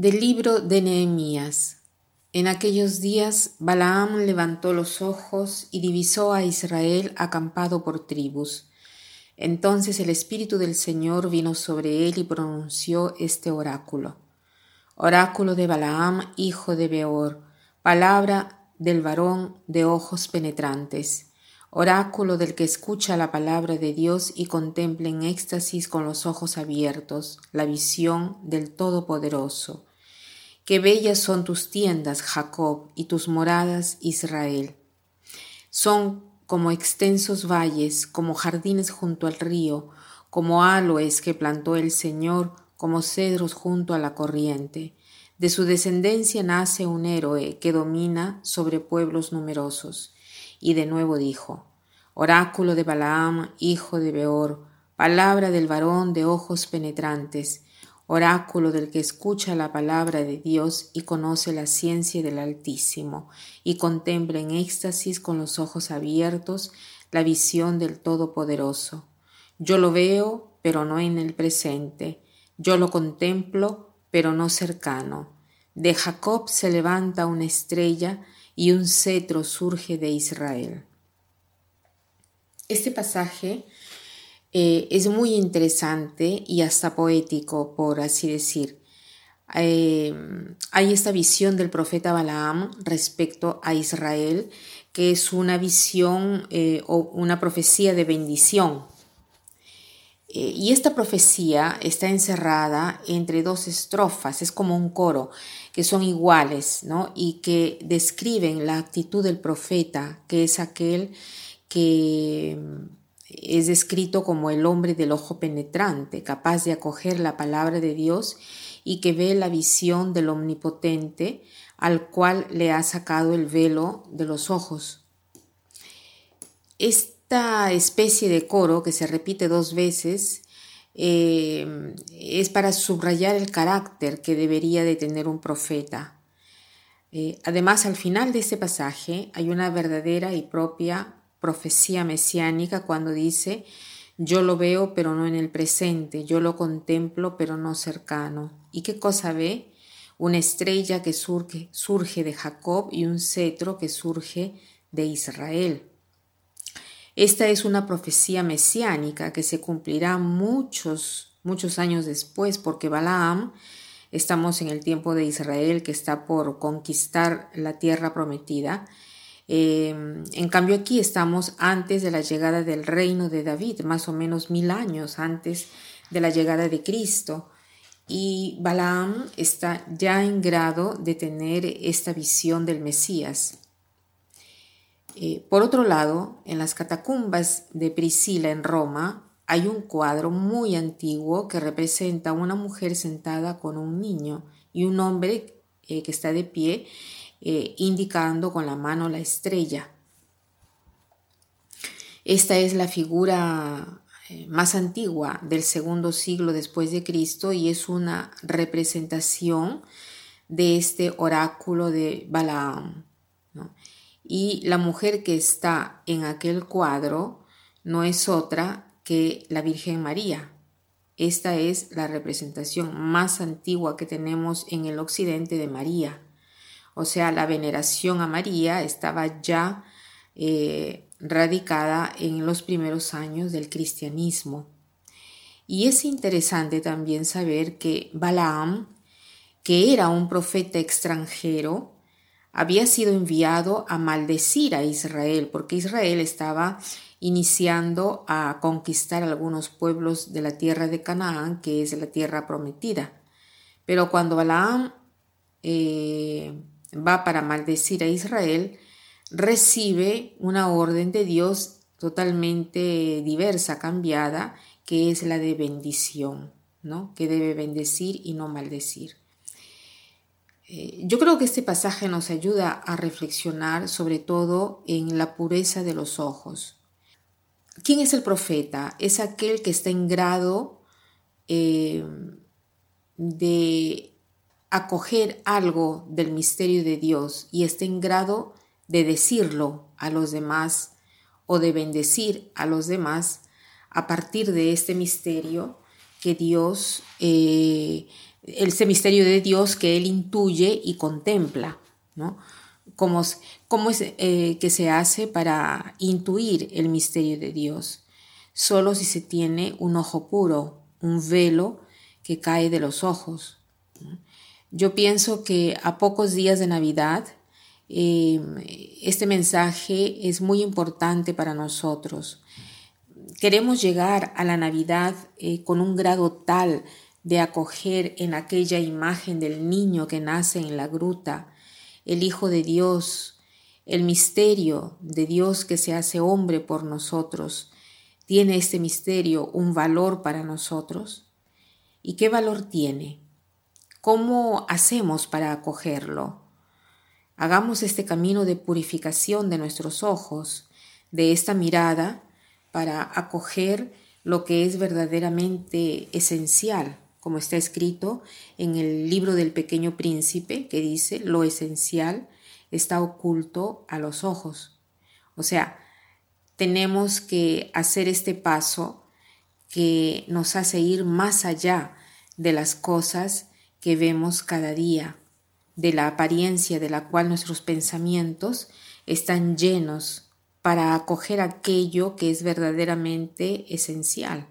Del libro de Nehemías. En aquellos días Balaam levantó los ojos y divisó a Israel acampado por tribus. Entonces el Espíritu del Señor vino sobre él y pronunció este oráculo. Oráculo de Balaam, hijo de Beor, palabra del varón de ojos penetrantes oráculo del que escucha la palabra de Dios y contempla en éxtasis con los ojos abiertos la visión del Todopoderoso. Qué bellas son tus tiendas, Jacob, y tus moradas, Israel. Son como extensos valles, como jardines junto al río, como aloes que plantó el Señor, como cedros junto a la corriente. De su descendencia nace un héroe que domina sobre pueblos numerosos. Y de nuevo dijo, Oráculo de Balaam, hijo de Beor, palabra del varón de ojos penetrantes, oráculo del que escucha la palabra de Dios y conoce la ciencia del Altísimo, y contempla en éxtasis con los ojos abiertos la visión del Todopoderoso. Yo lo veo, pero no en el presente, yo lo contemplo, pero no cercano. De Jacob se levanta una estrella, y un cetro surge de Israel. Este pasaje eh, es muy interesante y hasta poético, por así decir. Eh, hay esta visión del profeta Balaam respecto a Israel, que es una visión eh, o una profecía de bendición. y esta profecía está encerrada entre dos estrofas, es como un coro que son iguales, ¿no? Y que describen la actitud del profeta, que es aquel que es descrito como el hombre del ojo penetrante, capaz de acoger la palabra de Dios y que ve la visión del omnipotente al cual le ha sacado el velo de los ojos. Esta especie de coro que se repite dos veces eh, es para subrayar el carácter que debería de tener un profeta. Eh, además, al final de este pasaje hay una verdadera y propia profecía mesiánica cuando dice, yo lo veo pero no en el presente, yo lo contemplo pero no cercano. ¿Y qué cosa ve? Una estrella que surge, surge de Jacob y un cetro que surge de Israel. Esta es una profecía mesiánica que se cumplirá muchos, muchos años después, porque Balaam, estamos en el tiempo de Israel que está por conquistar la tierra prometida, eh, en cambio aquí estamos antes de la llegada del reino de David, más o menos mil años antes de la llegada de Cristo. Y Balaam está ya en grado de tener esta visión del Mesías. Eh, por otro lado, en las catacumbas de Priscila en Roma hay un cuadro muy antiguo que representa a una mujer sentada con un niño y un hombre eh, que está de pie eh, indicando con la mano la estrella. Esta es la figura más antigua del segundo siglo después de Cristo y es una representación de este oráculo de Balaam. Y la mujer que está en aquel cuadro no es otra que la Virgen María. Esta es la representación más antigua que tenemos en el occidente de María. O sea, la veneración a María estaba ya eh, radicada en los primeros años del cristianismo. Y es interesante también saber que Balaam, que era un profeta extranjero, había sido enviado a maldecir a Israel, porque Israel estaba iniciando a conquistar algunos pueblos de la tierra de Canaán, que es la tierra prometida. Pero cuando Balaam eh, va para maldecir a Israel, recibe una orden de Dios totalmente diversa, cambiada, que es la de bendición, ¿no? que debe bendecir y no maldecir. Eh, yo creo que este pasaje nos ayuda a reflexionar sobre todo en la pureza de los ojos. ¿Quién es el profeta? Es aquel que está en grado eh, de acoger algo del misterio de Dios y está en grado de decirlo a los demás o de bendecir a los demás a partir de este misterio que Dios eh, ese misterio de Dios que él intuye y contempla, ¿no? ¿Cómo, cómo es eh, que se hace para intuir el misterio de Dios? Solo si se tiene un ojo puro, un velo que cae de los ojos. Yo pienso que a pocos días de Navidad, em, este mensaje es muy importante para nosotros. Queremos llegar a la Navidad eh, con un grado tal de acoger en aquella imagen del niño que nace en la gruta, el Hijo de Dios, el misterio de Dios que se hace hombre por nosotros. ¿Tiene este misterio un valor para nosotros? ¿Y qué valor tiene? ¿Cómo hacemos para acogerlo? Hagamos este camino de purificación de nuestros ojos, de esta mirada, para acoger lo que es verdaderamente esencial, como está escrito en el libro del pequeño príncipe, que dice, lo esencial está oculto a los ojos. O sea, tenemos que hacer este paso que nos hace ir más allá de las cosas que vemos cada día, de la apariencia de la cual nuestros pensamientos están llenos para acoger aquello que es verdaderamente esencial.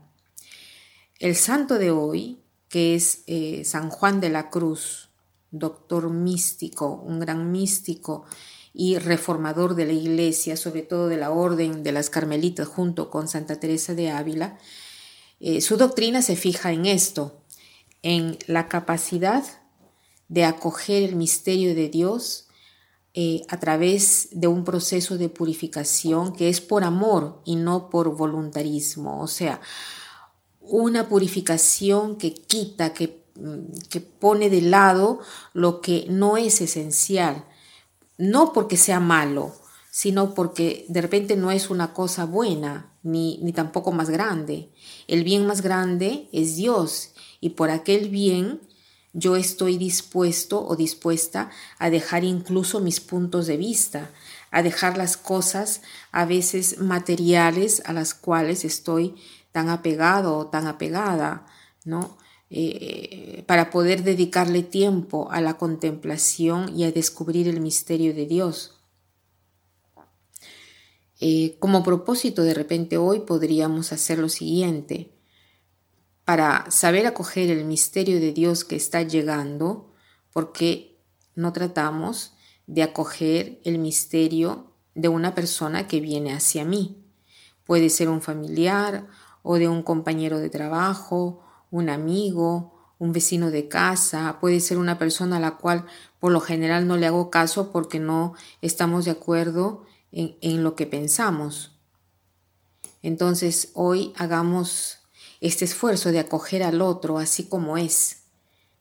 El santo de hoy, que es eh, San Juan de la Cruz, doctor místico, un gran místico y reformador de la iglesia, sobre todo de la orden de las carmelitas junto con Santa Teresa de Ávila, eh, su doctrina se fija en esto, en la capacidad de acoger el misterio de Dios eh, a través de un proceso de purificación que es por amor y no por voluntarismo. O sea, una purificación que quita, que, mm, que pone de lado lo que no es esencial. No porque sea malo, sino porque de repente no es una cosa buena, ni, ni tampoco más grande. El bien más grande es Dios y por aquel bien yo estoy dispuesto o dispuesta a dejar incluso mis puntos de vista, a dejar las cosas a veces materiales a las cuales estoy tan apegado o tan apegada, ¿no? Eh, para poder dedicarle tiempo a la contemplación y a descubrir el misterio de Dios. Eh, como propósito, de repente hoy podríamos hacer lo siguiente para saber acoger el misterio de Dios que está llegando, porque no tratamos de acoger el misterio de una persona que viene hacia mí. Puede ser un familiar o de un compañero de trabajo, un amigo, un vecino de casa, puede ser una persona a la cual por lo general no le hago caso porque no estamos de acuerdo en, en lo que pensamos. Entonces hoy hagamos este esfuerzo de acoger al otro así como es,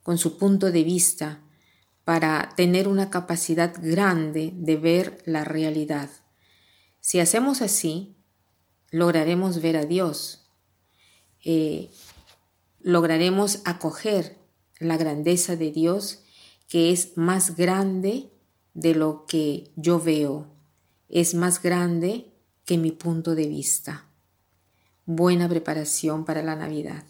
con su punto de vista, para tener una capacidad grande de ver la realidad. Si hacemos así, lograremos ver a Dios, eh, lograremos acoger la grandeza de Dios que es más grande de lo que yo veo, es más grande que mi punto de vista buena preparación para la Navidad.